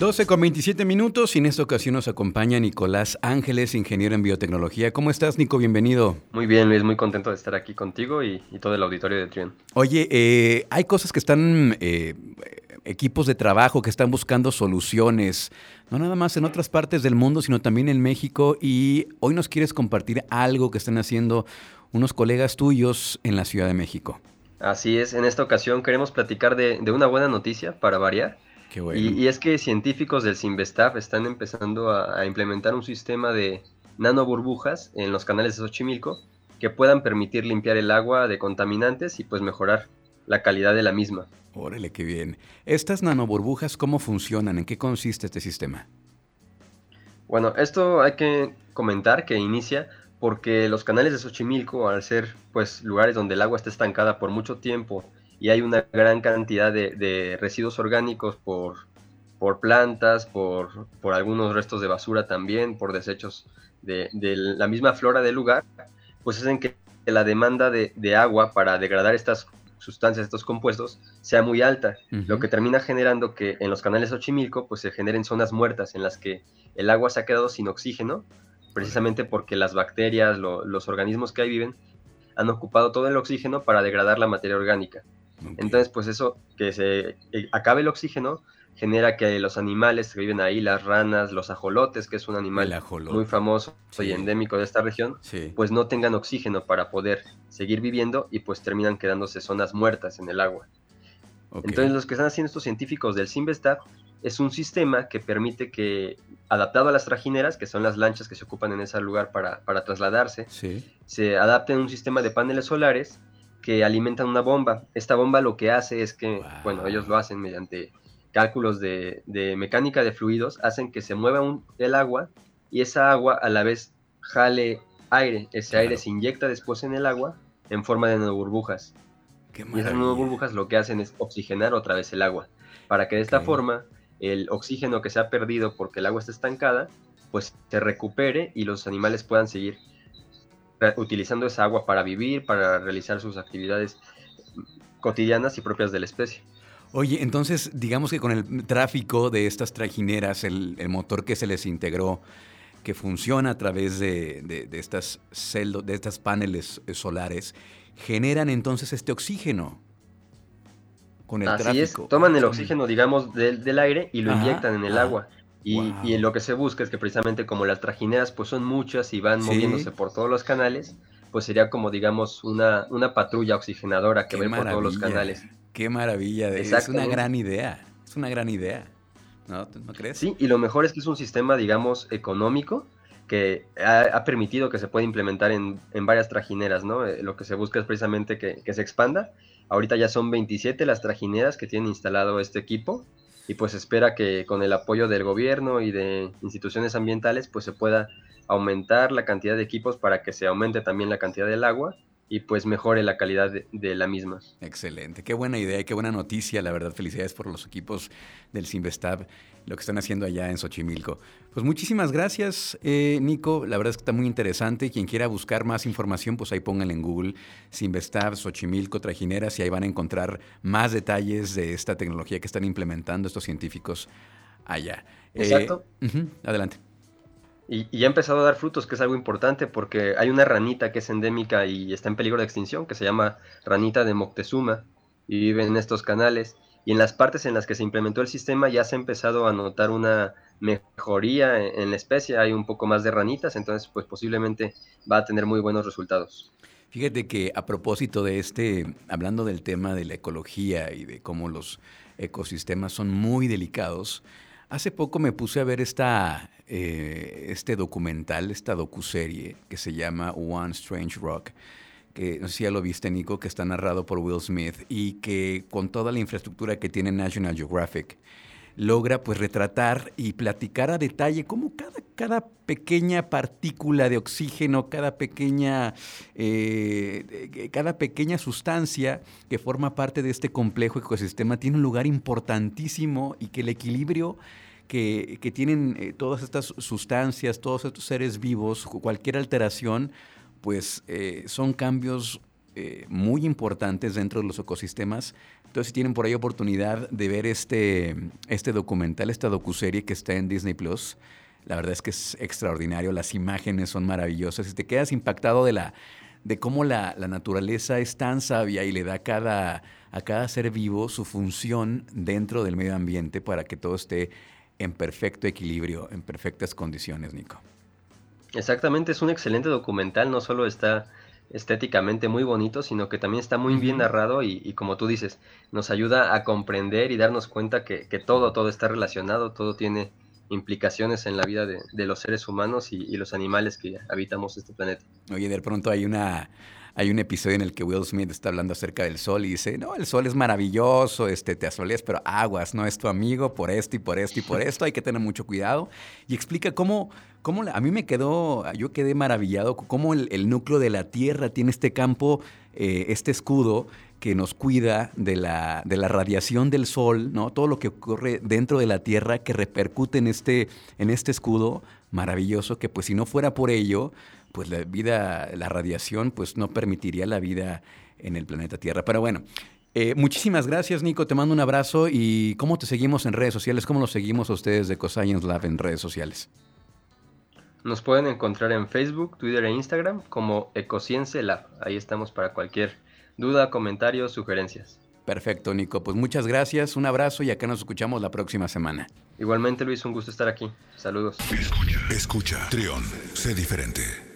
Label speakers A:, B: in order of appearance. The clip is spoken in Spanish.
A: 12 con 27 minutos y en esta ocasión nos acompaña Nicolás Ángeles, ingeniero en biotecnología. ¿Cómo estás, Nico? Bienvenido.
B: Muy bien, Luis, muy contento de estar aquí contigo y, todo el auditorio de Trión.
A: Oye, eh, hay cosas que están, eh, equipos de trabajo que están buscando soluciones, no nada más en otras partes del mundo, sino también en México. Y hoy nos quieres compartir algo que están haciendo unos colegas tuyos en la Ciudad de México.
B: Así es, en esta ocasión queremos platicar de, de una buena noticia para variar y, es que científicos del Sinvestav están empezando a, implementar un sistema de nanoburbujas en los canales de Xochimilco que puedan permitir limpiar el agua de contaminantes y pues mejorar la calidad de la misma.
A: Órale, qué bien. ¿Estas nanoburbujas cómo funcionan? ¿En qué consiste este sistema?
B: Bueno, esto hay que comentar que inicia porque los canales de Xochimilco, al ser pues lugares donde el agua está estancada por mucho tiempo y hay una gran cantidad de, residuos orgánicos por, por plantas, por, por, algunos restos de basura también, por desechos de, la misma flora del lugar, pues hacen que la demanda de, agua para degradar estas sustancias, estos compuestos, sea muy alta, lo que termina generando que en los canales Ochimilco pues se generen zonas muertas en las que el agua se ha quedado sin oxígeno, precisamente porque las bacterias, los organismos que ahí viven, han ocupado todo el oxígeno para degradar la materia orgánica. Entonces, pues eso, que se acabe el oxígeno, genera que los animales que viven ahí, las ranas, los ajolotes, que es un animal muy famoso y endémico de esta región, pues no tengan oxígeno para poder seguir viviendo y pues terminan quedándose zonas muertas en el agua. Entonces, los que están haciendo estos científicos del Simvestat es un sistema que permite que, adaptado a las trajineras, que son las lanchas que se ocupan en ese lugar para, para trasladarse, se adapte un sistema de paneles solares que alimentan una bomba. Esta bomba lo que hace es que, bueno, ellos lo hacen mediante cálculos de, mecánica de fluidos, hacen que se mueva un, el agua y esa agua a la vez jale aire. Ese aire se inyecta después en el agua en forma de burbujas. y esas burbujas lo que hacen es oxigenar otra vez el agua, para que de esta forma el oxígeno que se ha perdido porque el agua está estancada, pues se recupere y los animales puedan seguir utilizando esa agua para vivir, para realizar sus actividades cotidianas y propias de la especie.
A: Oye, entonces digamos que con el tráfico de estas trajineras, el, motor que se les integró, que funciona a través de, estas celdos, de estas paneles eh, solares, generan entonces este oxígeno
B: con el Así Es. Toman el oxígeno, digamos, del, aire y lo inyectan en el agua. Y, lo que se busca es que precisamente como las trajineras pues son muchas y van moviéndose por todos los canales, pues sería como digamos una, una patrulla oxigenadora que va por todos los canales.
A: Qué maravilla, es una gran idea, es una gran idea. ¿No, ¿No crees?
B: Sí, y lo mejor es que es un sistema, digamos, económico que ha, permitido que se pueda implementar en, en varias trajineras, ¿no? Eh, lo que se busca es precisamente que, que se expanda. Ahorita ya son 27 las trajineras que tienen instalado este equipo y pues espera que con el apoyo del gobierno y de instituciones ambientales pues se pueda aumentar la cantidad de equipos para que se aumente también la cantidad del agua y pues mejore la calidad de, la misma.
A: Excelente, qué buena idea y qué buena noticia, la verdad, felicidades por los equipos del Simvestab, lo que están haciendo allá en Xochimilco. Pues muchísimas gracias, eh, Nico, la verdad es que está muy interesante, quien quiera buscar más información, pues ahí pónganle en Google Simvestab, Xochimilco, Trajineras y ahí van a encontrar más detalles de esta tecnología que están implementando estos científicos allá.
B: Exacto.
A: Eh, adelante.
B: Y, ya ha empezado a dar frutos, que es algo importante, porque hay una ranita que es endémica y está en peligro de extinción, que se llama ranita de Moctezuma, y vive en estos canales. Y en las partes en las que se implementó el sistema ya se ha empezado a notar una mejoría en, la especie, hay un poco más de ranitas, entonces pues posiblemente va a tener muy buenos resultados.
A: Fíjate que a propósito de este, hablando del tema de la ecología y de cómo los ecosistemas son muy delicados, hace poco me puse a ver esta, eh, este documental, esta docuserie que se llama One Strange Rock, que no si ya lo viste, Nico, que está narrado por Will Smith y que con toda la infraestructura que tiene National Geographic, logra pues retratar y platicar a detalle cómo cada, cada pequeña partícula de oxígeno, cada pequeña, eh, cada pequeña sustancia que forma parte de este complejo ecosistema tiene un lugar importantísimo y que el equilibrio que, tienen eh, todas estas sustancias, todos estos seres vivos, cualquier alteración, pues eh, son cambios muy importantes dentro de los ecosistemas. Entonces, si tienen por ahí oportunidad de ver este, este documental, esta docuserie que está en Disney Plus, la verdad es que es extraordinario, las imágenes son maravillosas. Y te quedas impactado de, la, de cómo la, naturaleza es tan sabia y le da cada, a cada ser vivo su función dentro del medio ambiente para que todo esté en perfecto equilibrio, en perfectas condiciones, Nico.
B: Exactamente, es un excelente documental, no solo está estéticamente muy bonito, sino que también está muy bien narrado y, como tú dices, nos ayuda a comprender y darnos cuenta que, todo, todo está relacionado, todo tiene implicaciones en la vida de, los seres humanos y, los animales que habitamos este planeta.
A: Oye, de pronto hay una hay un episodio en el que Will Smith está hablando acerca del sol y dice, no, el sol es maravilloso, este, te asoleas, pero aguas, no es tu amigo por esto y por esto y por esto, hay que tener mucho cuidado. Y explica cómo, cómo a mí me quedó, yo quedé maravillado, cómo el, núcleo de la Tierra tiene este campo, eh, este escudo que nos cuida de la, de la radiación del sol, ¿no? Todo lo que ocurre dentro de la Tierra que repercute en este, en este escudo maravilloso, que pues si no fuera por ello, pues la vida, la radiación, pues no permitiría la vida en el planeta Tierra. Pero bueno, eh, muchísimas gracias, Nico. Te mando un abrazo. ¿Y cómo te seguimos en redes sociales? ¿Cómo los seguimos a ustedes de Coscience Lab en redes sociales?
B: Nos pueden encontrar en Facebook, Twitter e Instagram como Ecoscience Lab. Ahí estamos para cualquier duda, comentario, sugerencias.
A: Perfecto, Nico. Pues muchas gracias, un abrazo y acá nos escuchamos la próxima semana.
B: Igualmente, Luis, un gusto estar aquí. Saludos.
C: Escucha, escucha. Trión, sé diferente.